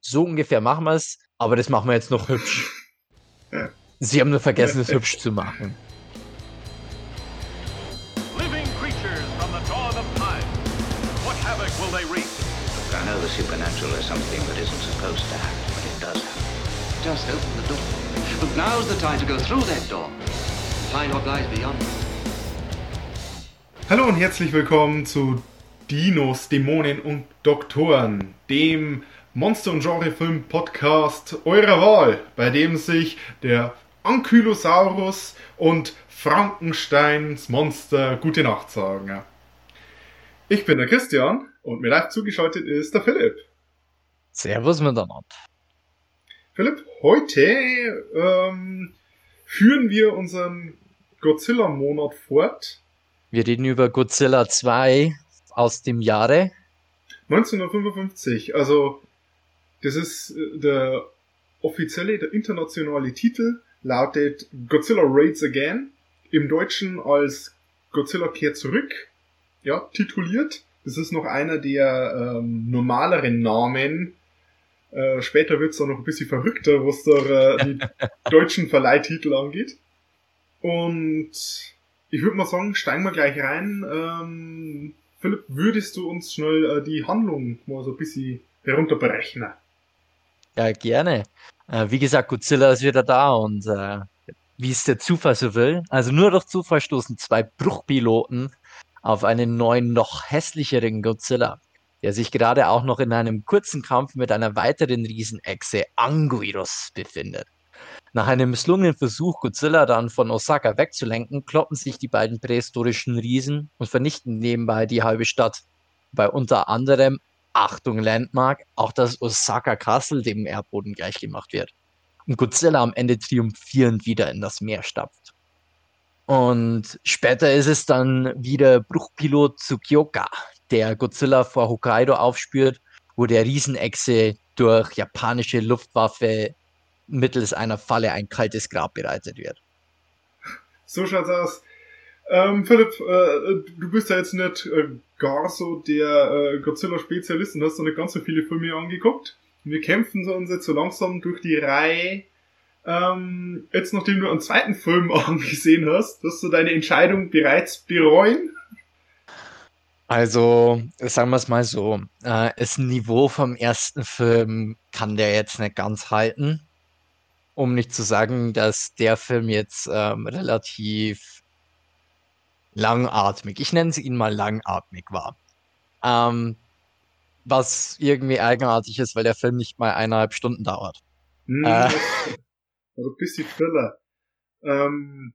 so ungefähr machen wir es, aber das machen wir jetzt noch hübsch. Sie haben nur vergessen, es hübsch zu machen. Living creatures from the dawn of time. What havoc will they wreak? I know the supernatural is something that isn't supposed to happen, but it does happen. Just open the door. But now's the time to go through that door. Find what lies beyond. Hallo und herzlich willkommen zu Dinos, Dämonen und Doktoren, dem Monster- und Genrefilm-Podcast eurer Wahl, bei dem sich der Ankylosaurus und Frankensteins Monster gute Nacht sagen. Ich bin der Christian und mir live zugeschaltet ist der Philipp. Servus miteinander. Philipp, heute ähm, führen wir unseren Godzilla-Monat fort. Wir reden über Godzilla 2 aus dem Jahre 1955, also das ist äh, der offizielle, der internationale Titel, lautet Godzilla Raids Again, im Deutschen als Godzilla kehrt zurück, ja, tituliert. Das ist noch einer der ähm, normaleren Namen. Äh, später wird's dann noch ein bisschen verrückter, was da äh, die deutschen Verleihtitel angeht. Und ich würde mal sagen, steigen wir gleich rein. Ähm, Philipp, würdest du uns schnell äh, die Handlung mal so ein bisschen herunterberechnen? Ja, gerne. Äh, wie gesagt, Godzilla ist wieder da und äh, wie es der Zufall so will, also nur durch Zufall stoßen zwei Bruchpiloten auf einen neuen, noch hässlicheren Godzilla, der sich gerade auch noch in einem kurzen Kampf mit einer weiteren Riesenechse Anguirus befindet. Nach einem misslungenen Versuch, Godzilla dann von Osaka wegzulenken, kloppen sich die beiden prähistorischen Riesen und vernichten nebenbei die halbe Stadt. Bei unter anderem, Achtung Landmark, auch das Osaka Castle dem Erdboden gleichgemacht wird. Und Godzilla am Ende triumphierend wieder in das Meer stapft. Und später ist es dann wieder Bruchpilot Tsukioka, der Godzilla vor Hokkaido aufspürt, wo der Riesenechse durch japanische Luftwaffe mittels einer Falle ein kaltes Grab bereitet wird. So schaut's aus. Ähm, Philipp, äh, du bist ja jetzt nicht äh, gar so der äh, Godzilla-Spezialist und hast noch nicht ganz so viele Filme angeguckt. Wir kämpfen uns jetzt so langsam durch die Reihe. Ähm, jetzt, nachdem du einen zweiten Film angesehen hast, wirst du deine Entscheidung bereits bereuen? Also, sagen wir es mal so, äh, das Niveau vom ersten Film kann der jetzt nicht ganz halten. Um nicht zu sagen, dass der Film jetzt ähm, relativ langatmig, ich nenne ihn mal langatmig war. Ähm, was irgendwie eigenartig ist, weil der Film nicht mal eineinhalb Stunden dauert. Hm, Äh. also ein bisschen Thriller. Ähm,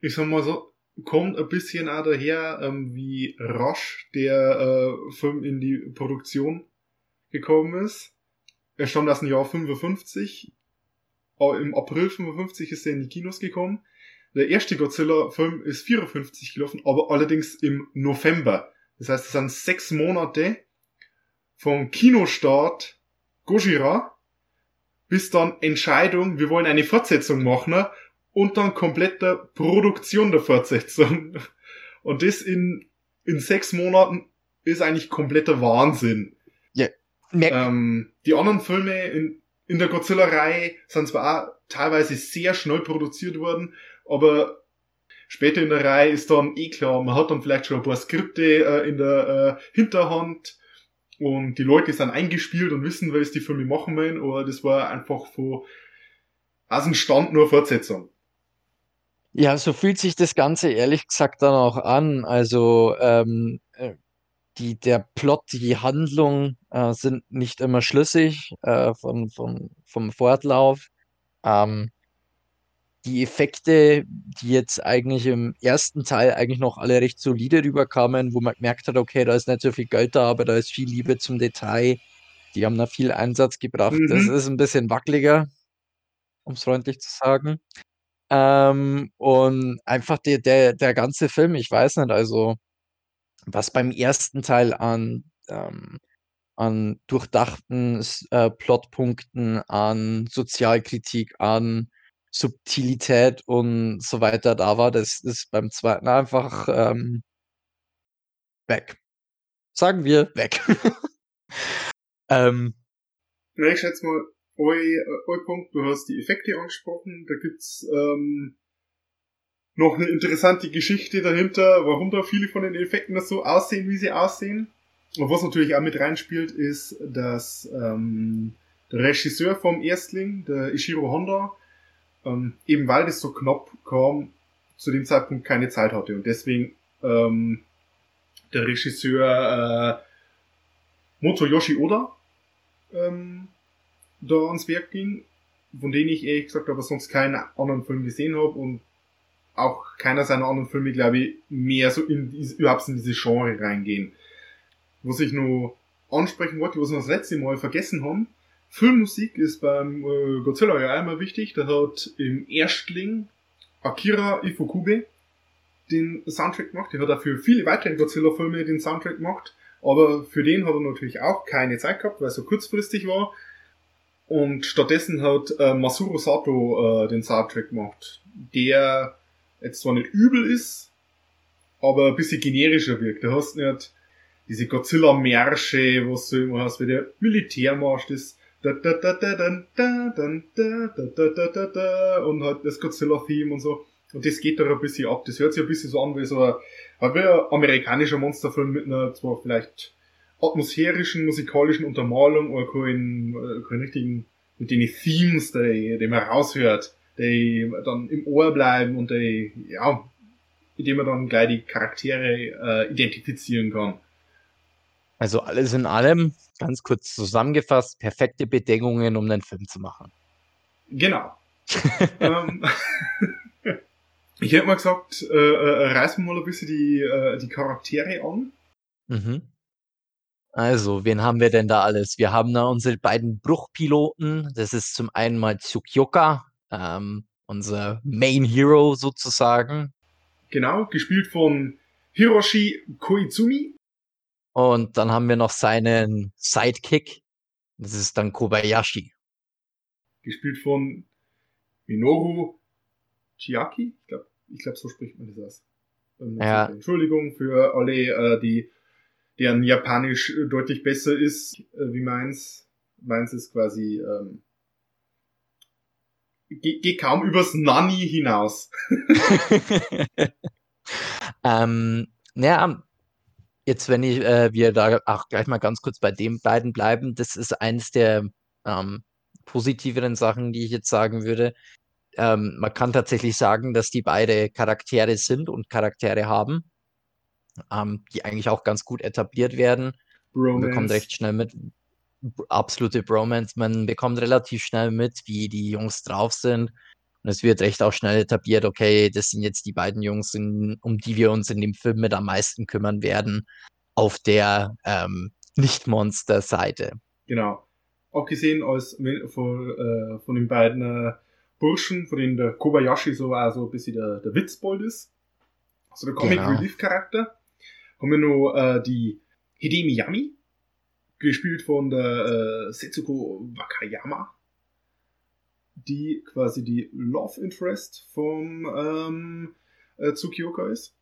ich sag mal so, kommt ein bisschen auch daher, ähm, wie rasch der äh, Film in die Produktion gekommen ist. Er stammt aus dem Jahr 55. Aber Im April 55 ist er in die Kinos gekommen. Der erste Godzilla-Film ist 54 gelaufen, aber allerdings im November. Das heißt, es sind sechs Monate vom Kinostart Gojira bis dann Entscheidung, wir wollen eine Fortsetzung machen und dann kompletter Produktion der Fortsetzung. Und das in, in sechs Monaten ist eigentlich kompletter Wahnsinn. Mer Ähm, die anderen Filme in, in der Godzilla-Reihe sind zwar auch teilweise sehr schnell produziert worden, aber später in der Reihe ist dann eh klar, man hat dann vielleicht schon ein paar Skripte äh, in der äh, Hinterhand und die Leute sind eingespielt und wissen, was die Filme machen wollen, aber das war einfach von aus dem Stand nur Fortsetzung. Ja, so fühlt sich das Ganze ehrlich gesagt dann auch an. Also ähm, äh, die, der Plot, die Handlung äh, sind nicht immer schlüssig äh, von, von, vom Fortlauf. Ähm, die Effekte, die jetzt eigentlich im ersten Teil eigentlich noch alle recht solide rüberkamen, wo man gemerkt hat, okay, da ist nicht so viel Geld da, aber da ist viel Liebe zum Detail. Die haben da viel Einsatz gebracht. Das Mhm. ist ein bisschen wackeliger, um es freundlich zu sagen. Ähm, und einfach der, der, der ganze Film, ich weiß nicht, also was beim ersten Teil an, ähm, an durchdachten äh, Plotpunkten, an Sozialkritik, an Subtilität und so weiter da war, das ist beim zweiten einfach ähm, weg. Sagen wir weg. ähm, ich schätze mal, eu, eu Punkt, du hast die Effekte angesprochen, da gibt's ähm, noch eine interessante Geschichte dahinter, warum da viele von den Effekten so aussehen, wie sie aussehen. Und was natürlich auch mit reinspielt, ist, dass ähm, der Regisseur vom Erstling, der Ishiro Honda, ähm, eben weil das so knapp kam, zu dem Zeitpunkt keine Zeit hatte und deswegen ähm, der Regisseur äh, Motoyoshi Oda ähm, da ans Werk ging, von denen ich ehrlich gesagt aber sonst keinen anderen Film gesehen habe und auch keiner seiner anderen Filme, glaube ich, mehr so in diese, überhaupt in diese Genre reingehen. Was ich nur ansprechen wollte, was wir das letzte Mal vergessen haben, Filmmusik ist beim äh, Godzilla ja immer wichtig. Da hat im Erstling Akira Ifukube den Soundtrack gemacht. Der hat dafür viele weitere Godzilla-Filme den Soundtrack gemacht. Aber für den hat er natürlich auch keine Zeit gehabt, weil es so kurzfristig war. Und stattdessen hat äh, Masuro Sato äh, den Soundtrack gemacht, der jetzt zwar nicht übel ist, aber ein bisschen generischer wirkt. Du hast nicht diese Godzilla-Märsche, was du immer hast, wie der Militärmarsch, das und halt das Godzilla-Theme und so. Und das geht doch ein bisschen ab. Das hört sich ein bisschen so an wie so ein, wie ein amerikanischer Monsterfilm mit einer zwar vielleicht atmosphärischen, musikalischen Untermalung, aber keinen, keinen richtigen, mit den Themes, die, die man raushört, die dann im Ohr bleiben und die, ja, mit denen man dann gleich die Charaktere äh, identifizieren kann. Also alles in allem, ganz kurz zusammengefasst, perfekte Bedingungen, um einen Film zu machen. Genau. ähm, ich hätte mal gesagt, äh, äh, reißen wir mal ein bisschen die, äh, die Charaktere an. Mhm. Also, wen haben wir denn da alles? Wir haben da unsere beiden Bruchpiloten. Das ist zum einen mal Tsukioka, ähm, unser Main Hero sozusagen. Genau, gespielt von Hiroshi Koizumi. Und dann haben wir noch seinen Sidekick. Das ist dann Kobayashi. Gespielt von Minoru Chiaki. Ich glaube, ich glaub, so spricht man das aus. Ja. Entschuldigung für alle, äh, die deren Japanisch deutlich besser ist äh, wie meins. Meins ist quasi ähm, geht, geht kaum übers Nani hinaus. ähm, naja, jetzt wenn ich, äh, wir da auch gleich mal ganz kurz bei den beiden bleiben, das ist eines der ähm, positiveren Sachen, die ich jetzt sagen würde. Ähm, man kann tatsächlich sagen, dass die beide Charaktere sind und Charaktere haben, ähm, die eigentlich auch ganz gut etabliert werden. Man bekommt recht schnell mit, absolute Bromance, man bekommt relativ schnell mit, wie die Jungs drauf sind. Und es wird recht auch schnell etabliert, okay, das sind jetzt die beiden Jungs, in, um die wir uns in dem Film mit am meisten kümmern werden, auf der ähm, Nicht-Monster-Seite. Genau. Abgesehen als von, äh, von den beiden äh, Burschen, von denen der Kobayashi so war, so ein bisschen der, der Witzbold ist. Also der Comic Genau. Haben wir noch äh, die Hidemi Yami, gespielt von der äh, Setsuko Wakayama, die quasi die Love Interest vom ähm, äh, Tsukioka ist.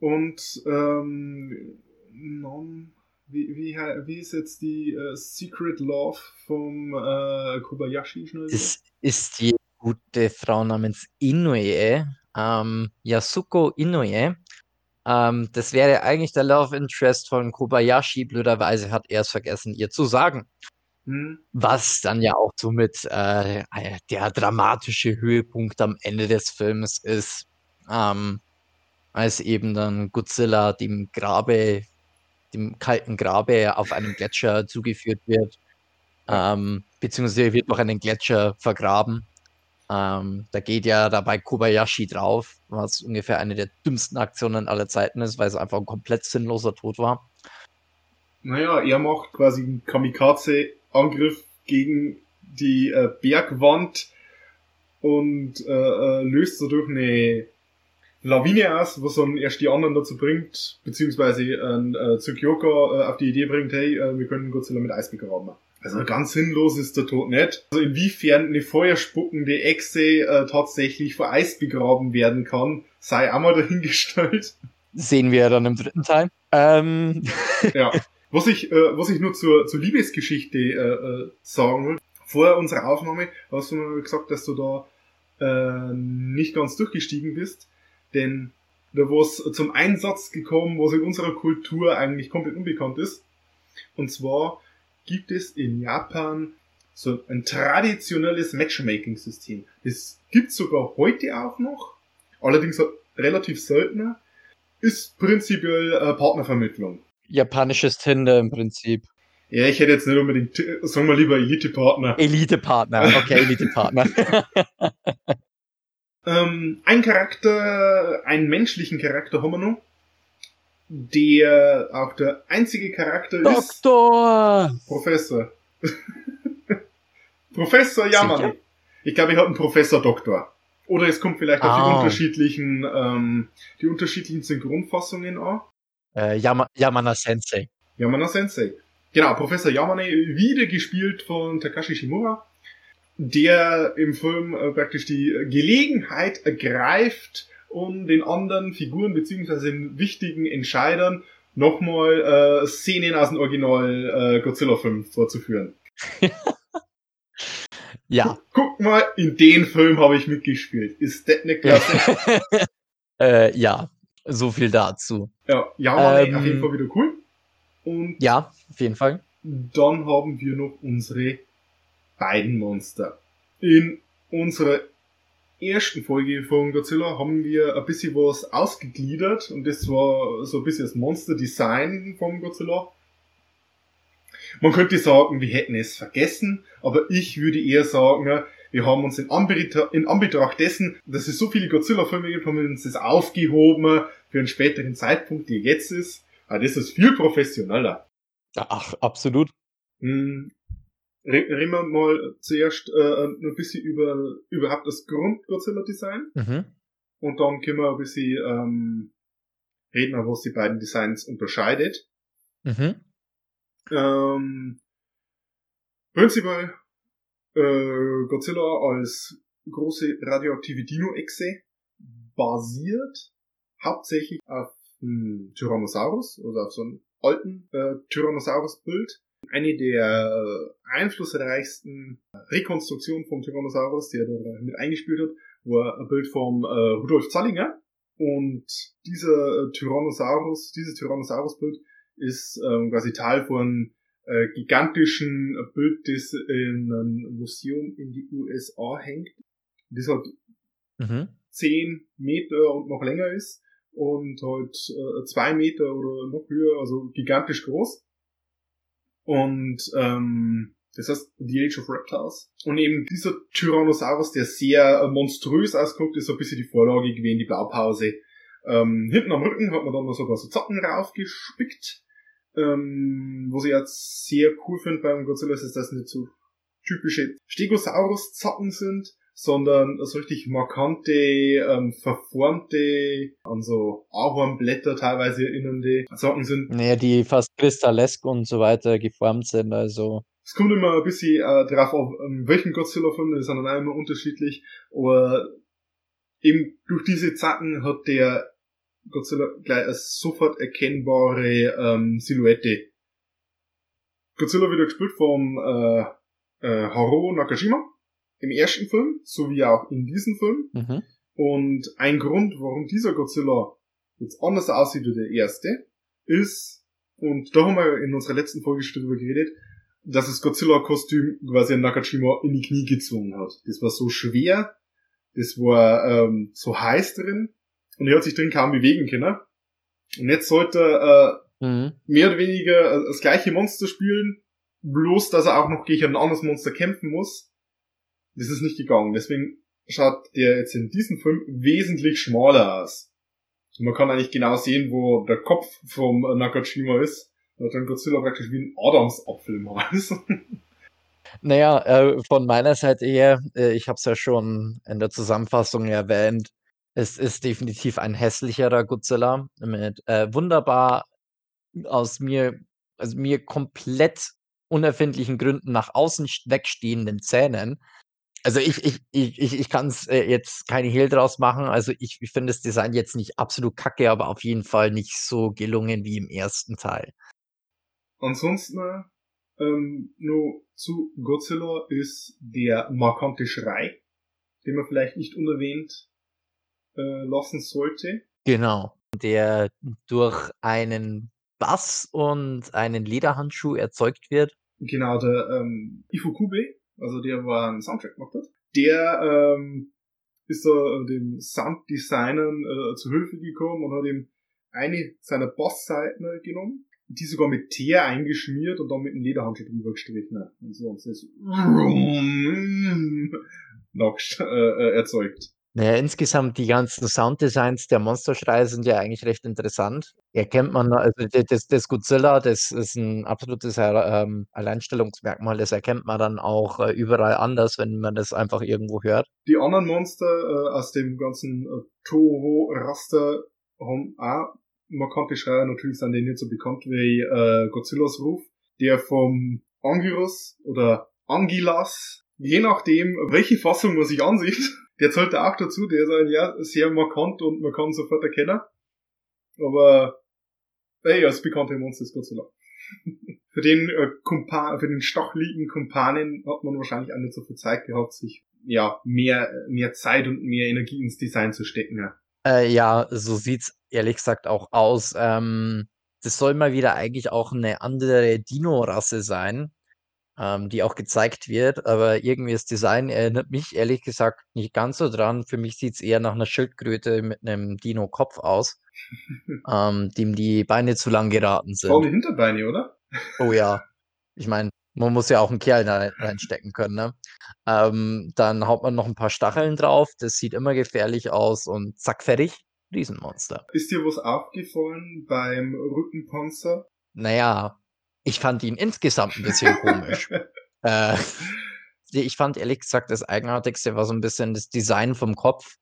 Und ähm, non, wie, wie, wie ist jetzt die äh, Secret Love vom äh, Kobayashi schnell? Das ist die gute Frau namens Inoue, ähm, Yasuko Inoue. Ähm, das wäre eigentlich der Love Interest von Kobayashi. Blöderweise hat er es vergessen, ihr zu sagen. Hm? Was dann ja auch somit äh, der dramatische Höhepunkt am Ende des Films ist, ähm, als eben dann Godzilla dem Grabe, dem kalten Grabe auf einem Gletscher zugeführt wird, ähm, beziehungsweise wird noch einen Gletscher vergraben. Ähm, da geht ja dabei Kobayashi drauf, was ungefähr eine der dümmsten Aktionen aller Zeiten ist, weil es einfach ein komplett sinnloser Tod war. Naja, er macht quasi einen Kamikaze-Angriff gegen die äh, Bergwand und äh, äh, löst dadurch eine Lawine aus, was dann erst die anderen dazu bringt, beziehungsweise äh, äh, Tsukioka äh, auf die Idee bringt, hey, äh, wir können Godzilla mit Eis begraben. Also ganz sinnlos ist der Tod nicht. Also inwiefern eine feuerspuckende Echse äh, tatsächlich vor Eis begraben werden kann, sei einmal dahingestellt. Sehen wir dann im dritten Teil. Ähm, Ja. Was ich, äh, was ich nur zur, zur Liebesgeschichte äh, äh, sagen will, vor unserer Aufnahme hast du mir gesagt, dass du da äh, nicht ganz durchgestiegen bist, denn da was zum Einsatz gekommen, was in unserer Kultur eigentlich komplett unbekannt ist. Und zwar gibt es in Japan so ein traditionelles Matchmaking-System. Das gibt's sogar heute auch noch, allerdings relativ seltener, ist prinzipiell äh, Partnervermittlung. Japanisches Tinder im Prinzip. Ja, ich hätte jetzt nicht unbedingt, sagen wir lieber Elite-Partner. Elite-Partner, okay, Elite-Partner. ähm, ein Charakter, einen menschlichen Charakter haben wir noch, der auch der einzige Charakter Doktor! ist. Doktor! Professor. Professor Yamane. Ich glaube, ich habe einen Professor Doktor. Oder es kommt vielleicht auf die Ah. unterschiedlichen, ähm, die unterschiedlichen Synchronfassungen an. Äh, Yama Yamana Sensei. Yamana Sensei. Genau, Professor Yamane, wieder gespielt von Takashi Shimura, der im Film äh, praktisch die Gelegenheit ergreift, um den anderen Figuren beziehungsweise den wichtigen Entscheidern nochmal äh, Szenen aus dem Original äh, Godzilla-Film vorzuführen. Ja. Guck mal, in den Film habe ich mitgespielt. Ist das eine Klasse? äh, ja, so viel dazu. ja, Yamane Ähm. auf jeden Fall wieder cool. Und Ja, auf jeden Fall. Dann haben wir noch unsere beiden Monster. In unserer ersten Folge von Godzilla haben wir ein bisschen was ausgegliedert und das war so ein bisschen das Monster-Design von Godzilla. Man könnte sagen, wir hätten es vergessen, aber ich würde eher sagen, wir haben uns in, Anbetracht, in Anbetracht dessen, dass es so viele Godzilla-Filme gibt, haben wir uns das aufgehoben für einen späteren Zeitpunkt, der jetzt ist. Aber das ist viel professioneller. Ach, absolut. Hm, re- Reden wir mal zuerst äh, ein bisschen über überhaupt das Grund-Godzilla-Design Mhm. und dann können wir ein bisschen ähm, reden, was die beiden Designs unterscheidet. Mhm. Ähm, prinzipiell äh, Godzilla als große radioaktive Dino-Echse basiert hauptsächlich auf einem Tyrannosaurus, also auf so einem alten äh, Tyrannosaurus-Bild. Eine der äh, einflussreichsten Rekonstruktionen vom Tyrannosaurus, der da mit eingespielt hat, war ein Bild vom äh, Rudolf Zallinger. Und dieser äh, Tyrannosaurus, dieses Tyrannosaurus-Bild ist ähm, quasi Teil von äh, gigantischen Bild, das in einem Museum in die USA hängt. Das hat Mhm. 10 Meter und noch länger ist und halt äh, zwei Meter oder noch höher, also gigantisch groß. Und ähm, das heißt The Age of Reptiles. Und eben dieser Tyrannosaurus, der sehr monströs ausguckt, ist so ein bisschen die Vorlage gewesen, die Blaupause. Ähm, hinten am Rücken hat man dann noch sogar so Zacken raufgespickt. Ähm, was ich jetzt sehr cool finde beim Godzilla ist, dass das nicht so typische Stegosaurus-Zacken sind, sondern so richtig markante, ähm, verformte, an so Ahornblätter teilweise erinnernde Zacken sind. Naja, die fast kristallesk und so weiter geformt sind, also. Es kommt immer ein bisschen äh, drauf auf, ähm, welchen Godzilla-Film, das ist dann auch immer unterschiedlich, aber eben durch diese Zacken hat der Godzilla gleich eine sofort erkennbare ähm, Silhouette. Godzilla wird gespielt vom äh, äh, Haruo Nakashima im ersten Film, sowie auch in diesem Film. Mhm. Und ein Grund, warum dieser Godzilla jetzt anders aussieht wie der erste, ist, und da haben wir in unserer letzten Folge schon drüber geredet, dass das Godzilla-Kostüm quasi Nakajima in die Knie gezwungen hat. Das war so schwer, das war ähm, so heiß drin und er hat sich drin kaum bewegen können. Und jetzt sollte er Mhm. äh, mehr oder weniger äh, das gleiche Monster spielen, bloß dass er auch noch gegen ein anderes Monster kämpfen muss. Das ist nicht gegangen. Deswegen schaut der jetzt in diesem Film wesentlich schmaler aus. Und man kann eigentlich genau sehen, wo der Kopf vom Nakajima ist. Da hat dann Godzilla praktisch wie ein Adamsapfel im Hals. Naja, äh, von meiner Seite her, äh, ich habe es ja schon in der Zusammenfassung erwähnt, es ist definitiv ein hässlicherer Godzilla mit äh, wunderbar aus mir, also mir komplett unerfindlichen Gründen nach außen st- wegstehenden Zähnen. Also ich, ich, ich, ich, ich kann es äh, jetzt keine Hehl draus machen. Also ich, ich finde das Design jetzt nicht absolut kacke, aber auf jeden Fall nicht so gelungen wie im ersten Teil. ansonsten ähm, nur zu Godzilla ist der markante Schrei, den man vielleicht nicht unerwähnt äh, lassen sollte. Genau. Der durch einen Bass und einen Lederhandschuh erzeugt wird. Genau, der ähm, Ifukube, also der war einen Soundtrack gemacht hat, der ähm, ist da äh, dem Sounddesignern äh, zu Hilfe gekommen und hat ihm eine seiner Bassseiten genommen, die sogar mit Teer eingeschmiert und dann mit einem Lederhandschuh drüber gestrichen und so und das noch äh, äh, erzeugt. Naja, insgesamt die ganzen Sounddesigns der Monsterschreie sind ja eigentlich recht interessant. Erkennt man, also das das Godzilla, das ist ein absolutes, äh, ähm, Alleinstellungsmerkmal. Das erkennt man dann auch, äh, überall anders, wenn man das einfach irgendwo hört. Die anderen Monster äh, aus dem ganzen äh, Toho-Raster haben auch markante Schreie. Natürlich sind die nicht so bekannt wie äh, Godzillas Ruf, der vom Angyros oder Angilas, je nachdem, welche Fassung man sich ansieht, der zählt auch dazu, der ist ein, ja sehr markant und man kann sofort erkennen. Aber hey, als bekannte Monster ist Godzilla. für den äh, Kumpan, für den stacheligen Kumpanen hat man wahrscheinlich auch nicht so viel Zeit gehabt, sich ja mehr mehr Zeit und mehr Energie ins Design zu stecken. Ja, äh, ja so sieht's ehrlich gesagt auch aus. Ähm, das soll mal wieder eigentlich auch eine andere Dino-Rasse sein ähm, die auch gezeigt wird, aber irgendwie das Design erinnert mich ehrlich gesagt nicht ganz so dran. Für mich sieht's eher nach einer Schildkröte mit einem Dino-Kopf aus, ähm, dem die Beine zu lang geraten sind. Vorne Hinterbeine, oder? Oh ja. Ich meine, man muss ja auch einen Kerl da reinstecken können, ne? Ähm, dann haut man noch ein paar Stacheln drauf, das sieht immer gefährlich aus und zack, fertig, Riesenmonster. Ist dir was aufgefallen beim Rückenpanzer? Naja, ich fand ihn insgesamt ein bisschen komisch. Äh, ich fand ehrlich gesagt, das Eigenartigste war so ein bisschen das Design vom Kopf.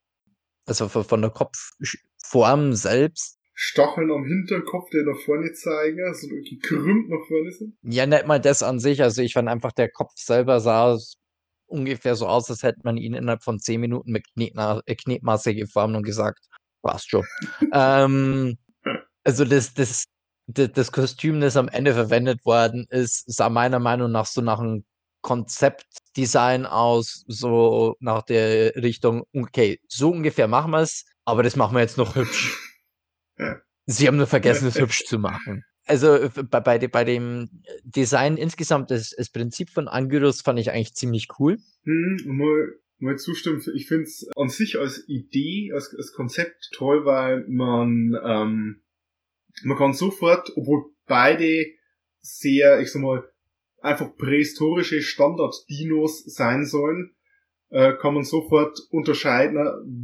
Also von der Kopfform selbst. Stacheln am Hinterkopf, der nach vorne zeigen, so gekrümmt nach vorne sind? Ja, nicht mal das an sich. Also ich fand einfach, der Kopf selber sah ungefähr so aus, als hätte man ihn innerhalb von zehn Minuten mit Knetna äh, Knetmasse geformt und gesagt, passt schon. ähm, also das, das das Kostüm, das am Ende verwendet worden ist, sah meiner Meinung nach so nach einem Konzeptdesign aus, so nach der Richtung, okay, so ungefähr machen wir es, aber das machen wir jetzt noch hübsch. Sie haben nur vergessen, es hübsch zu machen. Also bei, bei, bei dem Design insgesamt, das, das Prinzip von Angyros fand ich eigentlich ziemlich cool. Hm, mal, mal zustimmen. Ich finde es an sich als Idee, als, als Konzept toll, weil man ähm, man kann sofort, obwohl beide sehr, ich sag mal, einfach prähistorische Standard-Dinos sein sollen, äh, kann man sofort unterscheiden,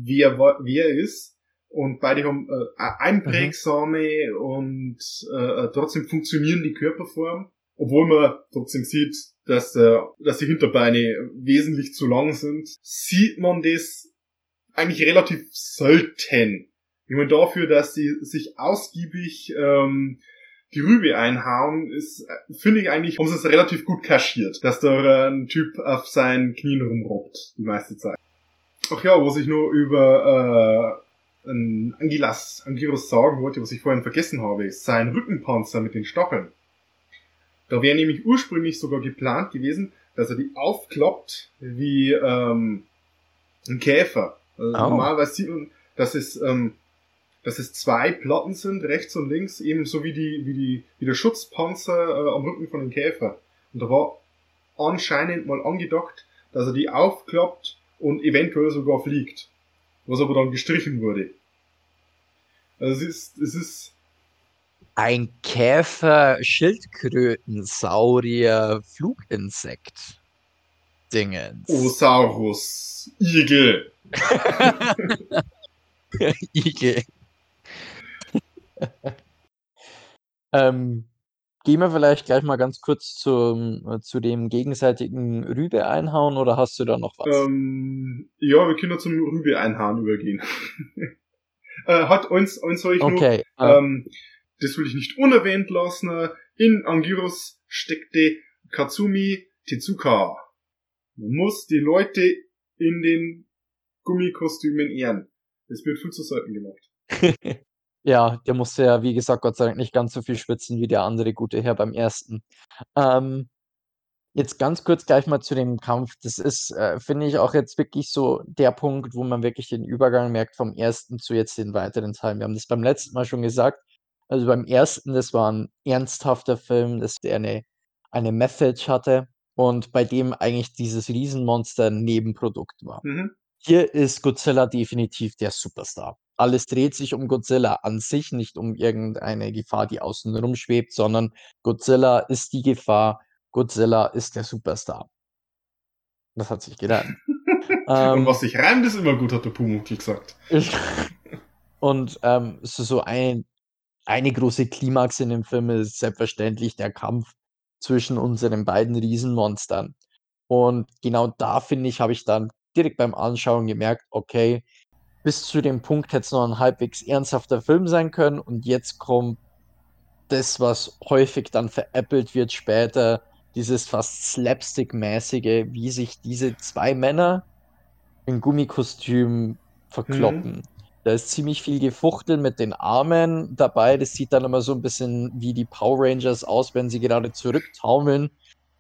wer wer ist. Und beide haben äh, einprägsame mhm. und äh, trotzdem funktionieren die Körperform, obwohl man trotzdem sieht, dass, äh, dass die Hinterbeine wesentlich zu lang sind, sieht man das eigentlich relativ selten ich meine, dafür, dass sie sich ausgiebig ähm, die Rübe einhauen, ist, finde ich eigentlich, haben sie es relativ gut kaschiert, dass da ein Typ auf seinen Knien rumrobbt, die meiste Zeit. Ach ja, was ich nur über äh, Angilas, Angiros sagen wollte, was ich vorhin vergessen habe, ist sein Rückenpanzer mit den Stacheln. Da wäre nämlich ursprünglich sogar geplant gewesen, dass er die aufklappt wie ähm, ein Käfer. Also oh. Normalerweise sieht man, dass es ähm, dass es zwei Platten sind, rechts und links, ebenso wie die, wie die, wie der Schutzpanzer äh, am Rücken von den Käfer. Und da war anscheinend mal angedacht, dass er die aufklappt und eventuell sogar fliegt. Was aber dann gestrichen wurde. Also es ist, es ist. Ein Käfer, Schildkrötensaurier, Fluginsekt. Dingens. Osaurus. Igel. Igel. ähm, gehen wir vielleicht gleich mal ganz kurz zum, äh, zu dem gegenseitigen Rübe einhauen oder hast du da noch was? Ähm, ja, wir können zum Rübe einhauen übergehen. äh, hat uns, uns soll ich okay, nur, äh. ähm, das will ich nicht unerwähnt lassen. In Angiros steckte Katsumi Tezuka. Man muss die Leute in den Gummikostümen ehren. Das wird viel zu selten gemacht. Ja, der musste ja, wie gesagt, Gott sei Dank nicht ganz so viel schwitzen wie der andere gute Herr beim ersten. Ähm, jetzt ganz kurz gleich mal zu dem Kampf. Das ist, äh, finde ich, auch jetzt wirklich so der Punkt, wo man wirklich den Übergang merkt vom ersten zu jetzt den weiteren Teilen. Wir haben das beim letzten Mal schon gesagt. Also beim ersten, das war ein ernsthafter Film, dass der eine, eine Message hatte und bei dem eigentlich dieses Riesenmonster ein Nebenprodukt war. Mhm. Hier ist Godzilla definitiv der Superstar. Alles dreht sich um Godzilla an sich, nicht um irgendeine Gefahr, die außen rumschwebt, sondern Godzilla ist die Gefahr, Godzilla ist der Superstar. Das hat sich gedacht. Und ähm, was sich reimt, ist immer gut, hat der Pumuckl gesagt. und ähm, es ist so ein, eine große Klimax in dem Film ist selbstverständlich der Kampf zwischen unseren beiden Riesenmonstern. Und genau da, finde ich, habe ich dann direkt beim Anschauen gemerkt, okay, bis zu dem Punkt hätte es noch ein halbwegs ernsthafter Film sein können und jetzt kommt das, was häufig dann veräppelt wird später, dieses fast Slapstick-mäßige, wie sich diese zwei Männer in Gummikostüm verkloppen. Da ist ziemlich viel Gefuchtel mit den Armen dabei. Das sieht dann immer so ein bisschen wie die Power Rangers aus, wenn sie gerade zurücktaumeln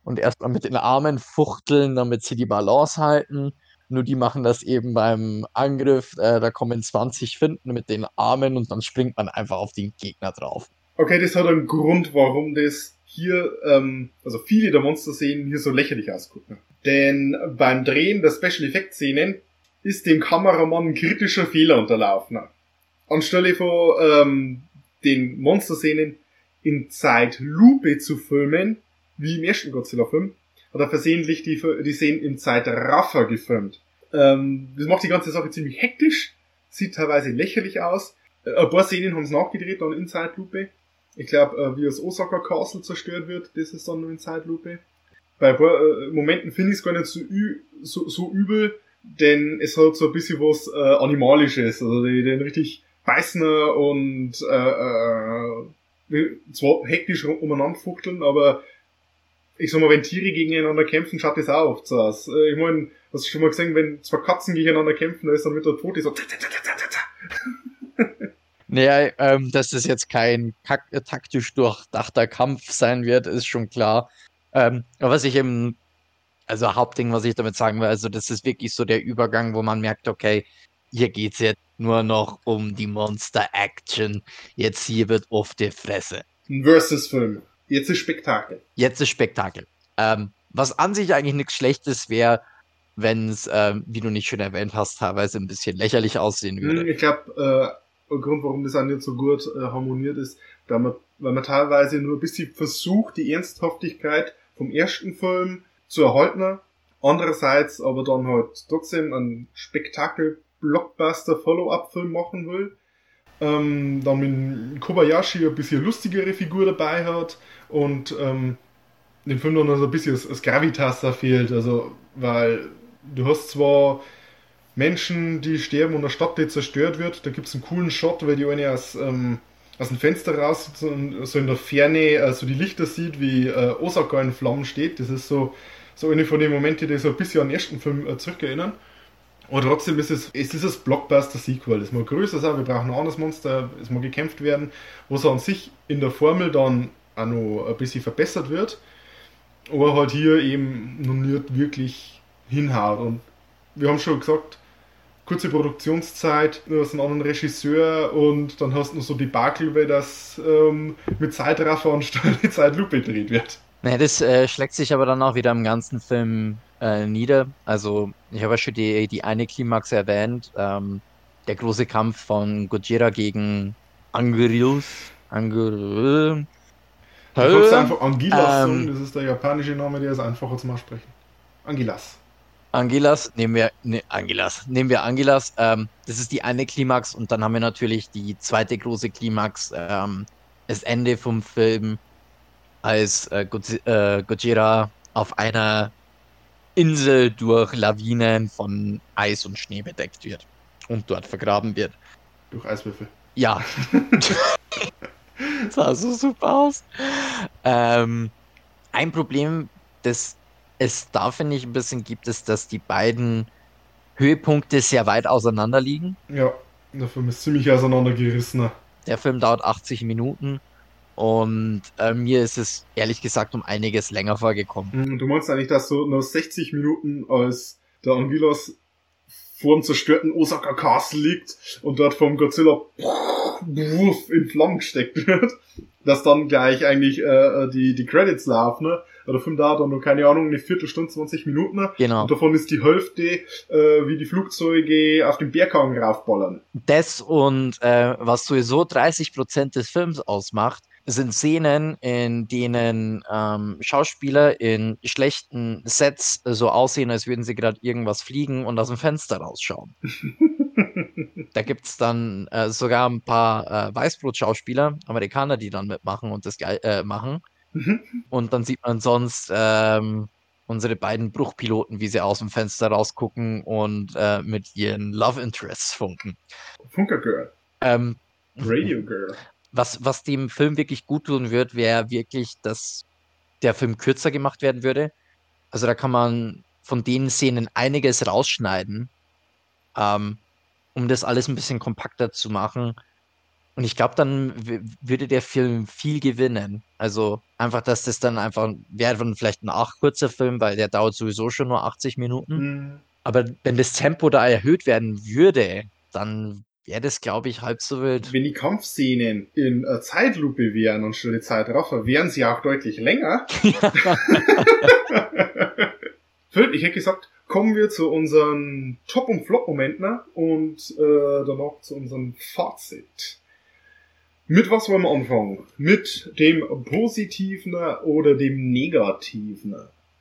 und erstmal mit den Armen fuchteln, damit sie die Balance halten. Nur die machen das eben beim Angriff. Äh, da kommen 20 Finden mit den Armen und dann springt man einfach auf den Gegner drauf. Okay, das hat einen Grund, warum das hier, ähm, also viele der Monster-Szenen hier so lächerlich ausgucken. Denn beim Drehen der Special Effect Szenen ist dem Kameramann ein kritischer Fehler unterlaufen. Anstelle von ähm, den Monster-Szenen in Zeitlupe zu filmen, wie im ersten Godzilla-Film, hat er versehentlich die, die Szenen in Zeitraffer gefilmt. Ähm, das macht die ganze Sache ziemlich hektisch, sieht teilweise lächerlich aus. Äh, ein paar Szenen haben sie nachgedreht, dann in Zeitlupe. Ich glaube, äh, wie das Osaka Castle zerstört wird, das ist dann nur in Zeitlupe. Bei ein paar äh, Momenten finde ich es gar nicht so, so, so übel, denn es hat so ein bisschen was äh, Animalisches. Also die, den richtig beißen und äh, äh, zwar hektisch umeinander fuchteln, aber ich sag mal, wenn Tiere gegeneinander kämpfen, schaut das auch oft so aus. Äh, Ich meine, hast du schon mal gesehen, wenn zwei Katzen gegeneinander kämpfen, da ist dann mit der Pfote so. ta, ta, ta. Naja, ähm, dass das jetzt kein äh, taktisch durchdachter Kampf sein wird, ist schon klar. Ähm, aber was ich eben, also Hauptding, was ich damit sagen will, also das ist wirklich so der Übergang, wo man merkt, okay, hier geht's jetzt nur noch um die Monster-Action. Jetzt hier wird auf die Fresse. Ein Versus-Film. Jetzt ist Spektakel. Jetzt ist Spektakel. Ähm, was an sich eigentlich nichts Schlechtes wäre, wenn es, ähm, wie du nicht schon erwähnt hast, teilweise ein bisschen lächerlich aussehen würde. Hm, Ich glaube, äh, Grund, warum das auch nicht so gut äh, harmoniert ist, weil man, weil man teilweise nur ein bisschen versucht, die Ernsthaftigkeit vom ersten Film zu erhalten. Andererseits aber dann halt trotzdem einen Spektakel-Blockbuster-Follow-up-Film machen will. Ähm, dann mit Kobayashi ein bisschen lustigere Figur dabei hat und ähm, den Film dann so ein bisschen das Gravitas da fehlt. Also, weil du hast zwar Menschen, die sterben und eine Stadt, die zerstört wird. Da gibt's einen coolen Shot, weil die eine aus, ähm, aus dem Fenster raus so, so in der Ferne äh, die Lichter sieht, wie äh, Osaka in Flammen steht. Das ist so, so eine von den Momenten, die so ein bisschen an den ersten Film äh, zurückerinnern. Aber trotzdem ist es, es ist das Blockbuster-Sequel. Es mag größer sein, wir brauchen ein anderes Monster, es mag gekämpft werden, wo es an sich in der Formel dann auch noch ein bisschen verbessert wird. Aber halt hier eben noch nicht wirklich hinhaut. Und wir haben schon gesagt, kurze Produktionszeit, du hast einen anderen Regisseur und dann hast du noch so die Bakel, weil das ähm, mit Zeitraffer und Zeitlupe gedreht wird. Naja, das äh, schlägt sich aber dann auch wieder im ganzen Film äh, nieder. Also, ich habe ja schon die, die eine Klimax erwähnt. Ähm, der große Kampf von Gojira gegen Anguirus. Angur... Du einfach Angilas Ähm. das ist der japanische Name, der ist einfacher zum Aussprechen. Angilas. Angelas, nehmen wir, ne, Angelas, nehmen wir Angelas. Ähm, das ist die eine Klimax und dann haben wir natürlich die zweite große Klimax, ähm, das Ende vom Film, als äh, äh, Gojira auf einer Insel durch Lawinen von Eis und Schnee bedeckt wird und dort vergraben wird. Durch Eiswürfel. Ja. sah so super aus. Ähm, ein Problem, das es da, finde ich, ein bisschen gibt, ist, dass die beiden Höhepunkte sehr weit auseinander liegen. Ja, der Film ist ziemlich auseinandergerissen. Der Film dauert 80 Minuten und äh, mir ist es ehrlich gesagt um einiges länger vorgekommen. Hm, Du meinst eigentlich, dass so nur 60 Minuten als der Anguilas vor dem zerstörten Osaka Castle liegt und dort vom Godzilla in Flammen gesteckt wird, dass dann gleich eigentlich äh, die, die Credits laufen, ne? Der Film dauert dann nur, keine Ahnung, eine Viertelstunde, 20 Minuten. ne? Genau. Und davon ist die Hälfte, äh, wie die Flugzeuge auf den Berghang raufballern. Das und äh, was sowieso 30% des Films ausmacht, sind Szenen, in denen ähm, Schauspieler in schlechten Sets so aussehen, als würden sie gerade irgendwas fliegen und aus dem Fenster rausschauen. Da gibt's dann äh, sogar ein paar äh, Weißbrot-Schauspieler, Amerikaner, die dann mitmachen und das äh, machen. Und dann sieht man sonst ähm, unsere beiden Bruchpiloten, wie sie aus dem Fenster rausgucken und äh, mit ihren Love Interests funken. Funker Girl. Ähm, Radio Girl. Was, was dem Film wirklich gut tun wird, wäre wirklich, dass der Film kürzer gemacht werden würde. Also da kann man von den Szenen einiges rausschneiden, ähm, um das alles ein bisschen kompakter zu machen. Und ich glaube, dann würde der Film viel gewinnen. Also einfach, dass das dann einfach wäre dann vielleicht ein acht kurzer Film, weil der dauert sowieso schon nur 80 Minuten. Hm. Aber wenn das Tempo da erhöht werden würde, dann wäre das, glaube ich, halb so wild. Wenn die Kampfszenen in äh, Zeitlupe wären und schon die Zeit raffer, wären sie auch deutlich länger. Ich hätte gesagt, kommen wir zu unseren Top- und Flop-Momenten ne? und äh, danach zu unserem Fazit. Mit was wollen wir anfangen? Mit dem Positiven oder dem Negativen?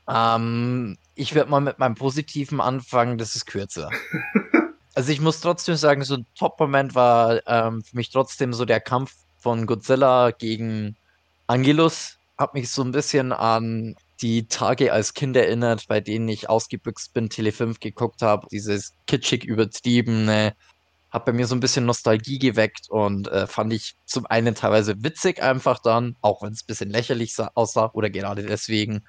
Ähm, ich werde mal mit meinem Positiven anfangen, das ist kürzer. also ich muss trotzdem sagen, so ein Top-Moment war ähm, für mich trotzdem so der Kampf von Godzilla gegen Angelus. Hat mich so ein bisschen an die Tage als Kind erinnert, bei denen ich ausgebüxt bin, Tele 5 geguckt habe. Dieses kitschig übertriebene, hat bei mir so ein bisschen Nostalgie geweckt und äh, fand ich zum einen teilweise witzig einfach dann, auch wenn es ein bisschen lächerlich sah- aussah oder gerade deswegen.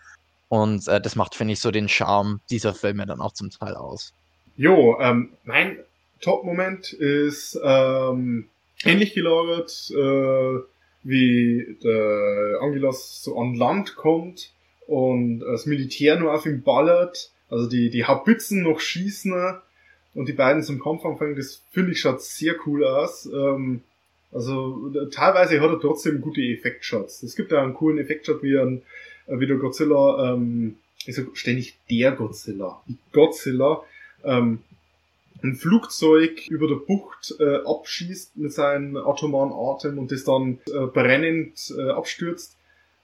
Und äh, das macht, finde ich, so den Charme dieser Filme dann auch zum Teil aus. Jo, ähm, mein Top-Moment ist ähm, ähnlich gelagert, äh, wie der Angelos so an Land kommt und das Militär nur auf ihn ballert, also die, die Haubitzen noch schießen und die beiden zum Kampf anfangen, das finde ich schaut sehr cool aus. Ähm, also teilweise hat er trotzdem gute Effektshots. Es gibt ja einen coolen Effektshot, wie, ein, wie der Godzilla, ähm, sag ständig der Godzilla, Godzilla, ähm, ein Flugzeug über der Bucht äh, abschießt mit seinem atomaren Atem und das dann äh, brennend äh, abstürzt.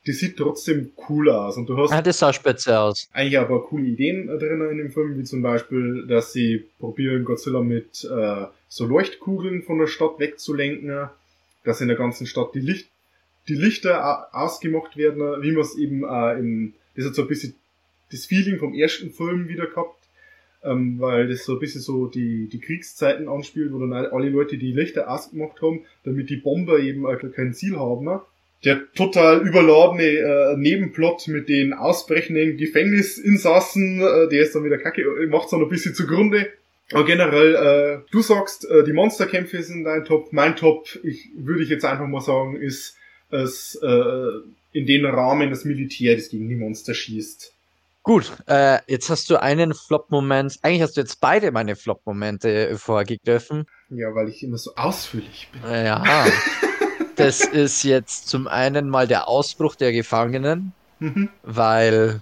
Die sieht trotzdem cool aus. Und du hast Ah, das sah spitze aus. eigentlich aber coole Ideen äh, drin in dem Film, wie zum Beispiel, dass sie probieren, Godzilla mit äh, so Leuchtkugeln von der Stadt wegzulenken, dass in der ganzen Stadt die, Licht, die Lichter au- ausgemacht werden, wie man es eben äh, im, das hat so ein bisschen das Feeling vom ersten Film wieder gehabt, ähm, weil das so ein bisschen so die, die Kriegszeiten anspielt, wo dann alle Leute die Lichter ausgemacht haben, damit die Bomber eben kein Ziel haben. Ne? Der total überladene äh, Nebenplot mit den ausbrechenden Gefängnisinsassen, äh, der ist dann wieder kacke, äh, macht's dann ein bisschen zugrunde. Aber generell, äh, du sagst, äh, die Monsterkämpfe sind dein Top. Mein Top, ich würde ich jetzt einfach mal sagen, ist es äh, in den Rahmen das Militär, das gegen die Monster schießt. Gut, äh, jetzt hast du einen Flop-Moment. Eigentlich hast du jetzt beide meine Flop-Momente äh, vorgegriffen. Ja, weil ich immer so ausführlich bin. Äh, Ja. das ist jetzt zum einen mal der Ausbruch der Gefangenen, Mhm. weil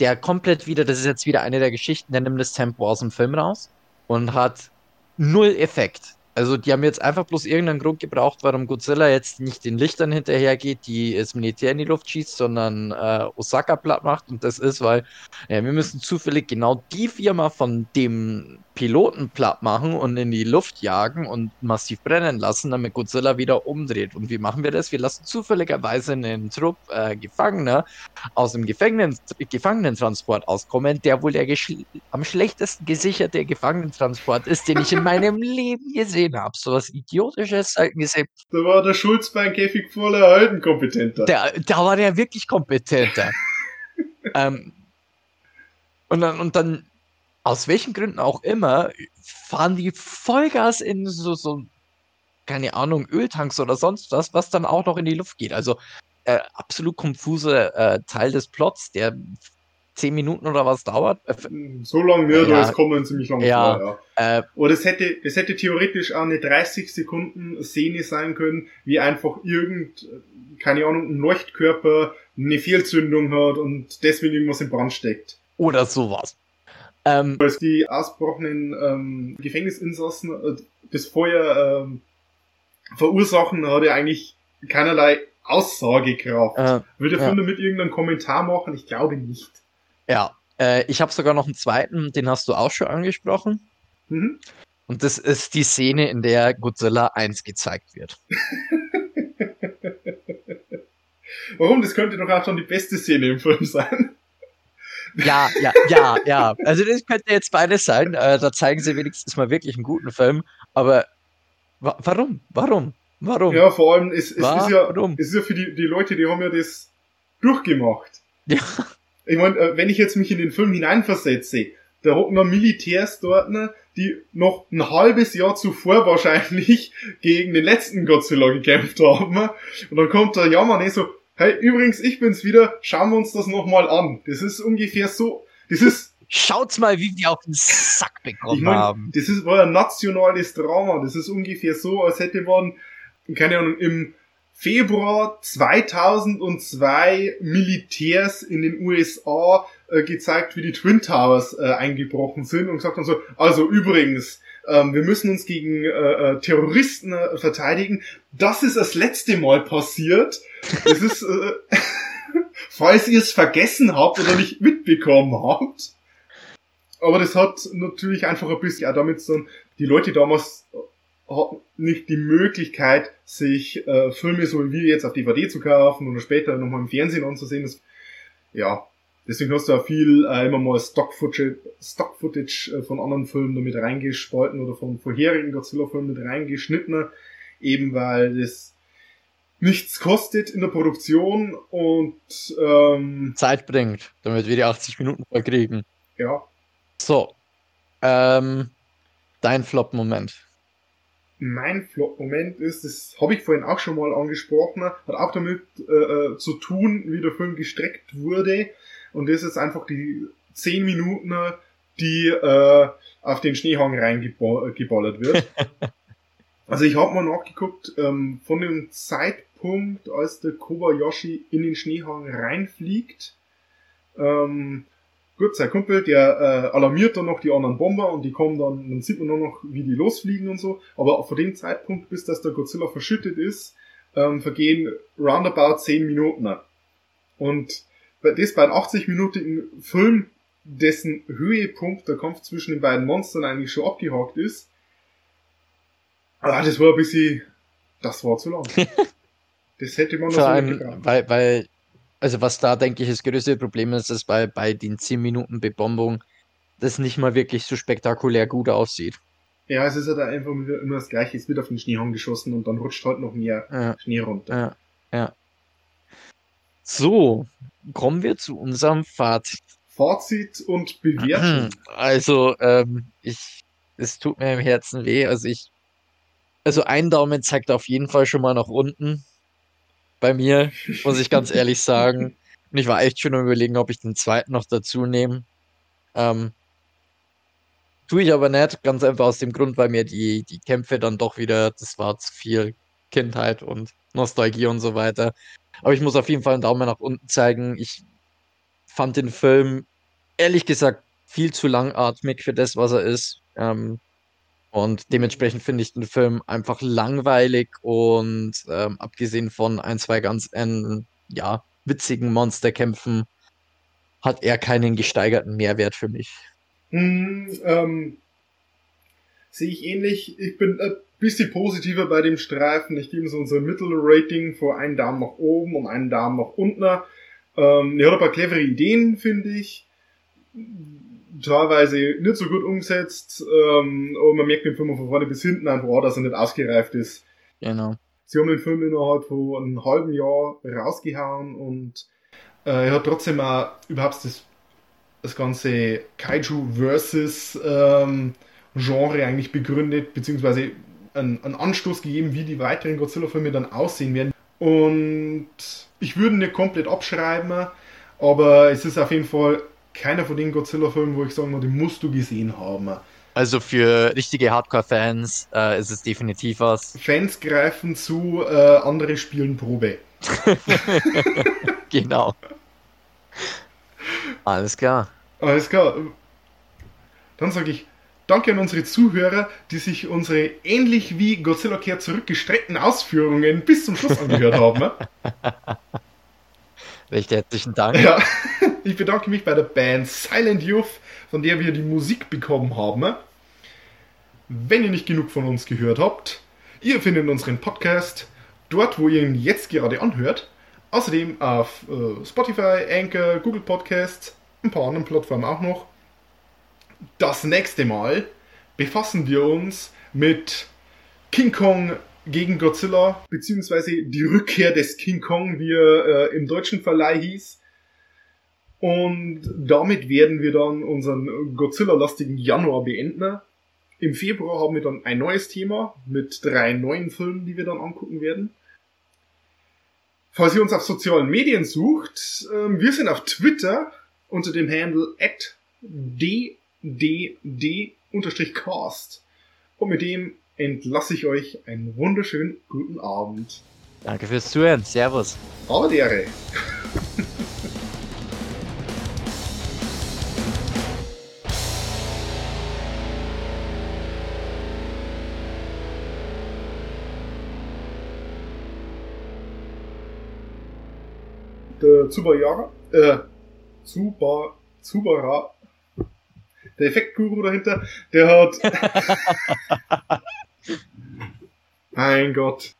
der komplett wieder, das ist jetzt wieder eine der Geschichten, der nimmt das Tempo aus dem Film raus und hat null Effekt. Also die haben jetzt einfach bloß irgendeinen Grund gebraucht, warum Godzilla jetzt nicht den Lichtern hinterhergeht, die das Militär in die Luft schießt, sondern äh, Osaka platt macht. Und das ist, weil ja, wir müssen zufällig genau die Firma von dem Piloten platt machen und in die Luft jagen und massiv brennen lassen, damit Godzilla wieder umdreht. Und wie machen wir das? Wir lassen zufälligerweise einen Trupp äh, Gefangener aus dem Gefängnis Gefangenentransport auskommen, der wohl der am schlechtesten gesicherte Gefangenentransport ist, den ich in meinem Leben gesehen habe. So was Idiotisches selten gesehen. Da war der Schulz beim Käfig voller Helden kompetenter. Da, da war der wirklich kompetenter. ähm, und, dann, und dann, aus welchen Gründen auch immer, fahren die Vollgas in so, so keine Ahnung, Öltanks oder sonst was, was dann auch noch in die Luft geht. Also äh, absolut konfuse äh, Teil des Plots, der zehn Minuten oder was dauert. Äh, So lange nicht, Ja. aber es kommen ziemlich lang Ja. vor, ja. äh, Oder es hätte, es hätte theoretisch auch eine 30 Sekunden Szene sein können, wie einfach irgend, keine Ahnung, ein Leuchtkörper eine Fehlzündung hat und deswegen irgendwas in Brand steckt. oder sowas. Ähm, Als die ausgebrochenen ähm, Gefängnisinsassen äh, das Feuer ähm, verursachen, hat er eigentlich keinerlei Aussagekraft. äh, Will der ja. Film damit irgendeinen Kommentar machen? Ich glaube nicht. ja, äh, ich habe sogar noch einen zweiten, den hast du auch schon angesprochen. Mhm. Und das ist die Szene, in der Godzilla 1 gezeigt wird. Warum? Das könnte doch auch schon die beste Szene im Film sein. Ja, ja, ja, ja. Also das könnte jetzt beides sein. Äh, da zeigen sie wenigstens mal wirklich einen guten Film. Aber wa warum? Warum? Warum? Ja, vor allem, es, es, ist, ja, es ist ja für die, die Leute, die haben ja das durchgemacht. Ja. Ich meine, äh, wenn ich jetzt mich in den Film hineinversetze, da hocken noch Militärs dort, ne, die noch ein halbes Jahr zuvor wahrscheinlich gegen den letzten Godzilla gekämpft haben. Und dann kommt der Jammer so, hey, übrigens, ich bin's wieder, schauen wir uns das nochmal an. Das ist ungefähr so, das ist Schaut's mal, wie die auf den Sack bekommen ich meine, haben. das ist, war ein nationales Drama. Das ist ungefähr so, als hätte man, keine Ahnung, im Februar 2002 Militärs in den USA äh, gezeigt, wie die Twin Towers äh, eingebrochen sind und gesagt haben so, also übrigens, ähm, wir müssen uns gegen äh, äh, Terroristen äh, verteidigen. Das ist das letzte Mal passiert. Das ist, äh, falls ihr es vergessen habt oder nicht mitbekommen habt. Aber das hat natürlich einfach ein bisschen auch damit zu tun, die Leute damals hatten nicht die Möglichkeit, sich äh, Filme so wie wir jetzt auf DVD zu kaufen oder später nochmal im Fernsehen anzusehen. Das, ja, deswegen hast du auch viel äh, immer mal Stock-Footage Stock -Footage, äh, von anderen Filmen damit reingespalten oder von vorherigen Godzilla-Filmen mit reingeschnitten, eben weil das nichts kostet in der Produktion und ähm, Zeit bringt, damit wir die 80 Minuten voll kriegen. ja, So. Ähm, dein Flop-Moment. Mein Flop-Moment ist, das habe ich vorhin auch schon mal angesprochen, hat auch damit äh, äh, zu tun, wie der Film gestreckt wurde. Und das ist einfach die 10 Minuten, die äh, auf den Schneehang reingeballert wird. also ich habe mal nachgeguckt, ähm, von dem Zeitpunkt, als der Kobayashi in den Schneehang reinfliegt, ähm, Gut, sein Kumpel, der äh, alarmiert dann noch die anderen Bomber und die kommen dann, dann sieht man nur noch, wie die losfliegen und so. Aber von dem Zeitpunkt, bis dass der Godzilla verschüttet ist, ähm, vergehen roundabout 10 Minuten. Und das bei einem 80-minütigen Film, dessen Höhepunkt der Kampf zwischen den beiden Monstern eigentlich schon abgehakt ist, ah, das war ein bisschen, das war zu lang. Das hätte man noch Vor so allem, weil, weil, also was da, denke ich, das größte Problem ist, dass bei, bei den 10 Minuten Bebombung das nicht mal wirklich so spektakulär gut aussieht. Ja, es ist halt einfach immer das Gleiche. Es wird auf den Schneehang geschossen und dann rutscht halt noch mehr Ja, Schnee runter. ja, ja. So, kommen wir zu unserem Fazit. Fazit und Bewertung. Also, ähm, ich, es tut mir im Herzen weh. Also ich, also ein Daumen zeigt auf jeden Fall schon mal nach unten. Bei mir, muss ich ganz ehrlich sagen. Und ich war echt schon am überlegen, ob ich den zweiten noch dazu nehme. Ähm, tue ich aber nicht, ganz einfach aus dem Grund, weil mir die, die Kämpfe dann doch wieder, das war zu viel Kindheit und Nostalgie und so weiter. Aber ich muss auf jeden Fall einen Daumen nach unten zeigen. Ich fand den Film ehrlich gesagt viel zu langatmig für das, was er ist. Ähm, und dementsprechend finde ich den Film einfach langweilig und ähm, abgesehen von ein, zwei ganz äh, ja, witzigen Monsterkämpfen hat er keinen gesteigerten Mehrwert für mich. Hm, ähm, Sehe ich ähnlich. Ich bin bisschen positiver bei dem Streifen. Ich gebe so unser Mittelrating vor einen Daumen nach oben und einen Daumen nach unten. Ähm, er hat ein paar clevere Ideen, finde ich. Teilweise nicht so gut umgesetzt. Ähm, aber man merkt den Film von vorne bis hinten einfach, auch, dass er nicht ausgereift ist. Genau. Sie haben den Film innerhalb von einem halben Jahr rausgehauen und äh, er hat trotzdem auch überhaupt das, das ganze Kaiju versus ähm, Genre eigentlich begründet, beziehungsweise einen, einen Anstoß gegeben, wie die weiteren Godzilla-Filme dann aussehen werden. Und ich würde nicht komplett abschreiben, aber es ist auf jeden Fall keiner von den Godzilla-Filmen, wo ich sagen würde, den musst du gesehen haben. Also für richtige Hardcore-Fans äh, ist es definitiv was. Fans greifen zu, äh, andere spielen Probe. Genau. Alles klar. Alles klar. Dann sage ich Danke an unsere Zuhörer, die sich unsere ähnlich wie Godzilla kehrt zurückgestreckten Ausführungen bis zum Schluss angehört haben. Recht herzlichen Dank. Ja, ich bedanke mich bei der Band Silent Youth, von der wir die Musik bekommen haben. Wenn ihr nicht genug von uns gehört habt, ihr findet unseren Podcast dort, wo ihr ihn jetzt gerade anhört. Außerdem auf äh, Spotify, Anchor, Google Podcasts, ein paar anderen Plattformen auch noch. Das nächste Mal befassen wir uns mit King Kong gegen Godzilla, beziehungsweise die Rückkehr des King Kong, wie er äh, im deutschen Verleih hieß. Und damit werden wir dann unseren Godzilla-lastigen Januar beenden. Im Februar haben wir dann ein neues Thema mit drei neuen Filmen, die wir dann angucken werden. Falls ihr uns auf sozialen Medien sucht, ähm, wir sind auf Twitter unter dem Handle ddd-cast. Und mit dem entlasse ich euch einen wunderschönen guten Abend. Danke fürs Zuhören. Servus. Aber Ehre. Der Zubayara, äh, Zuba, Zubara, der Effektguru dahinter, der hat, mein Gott,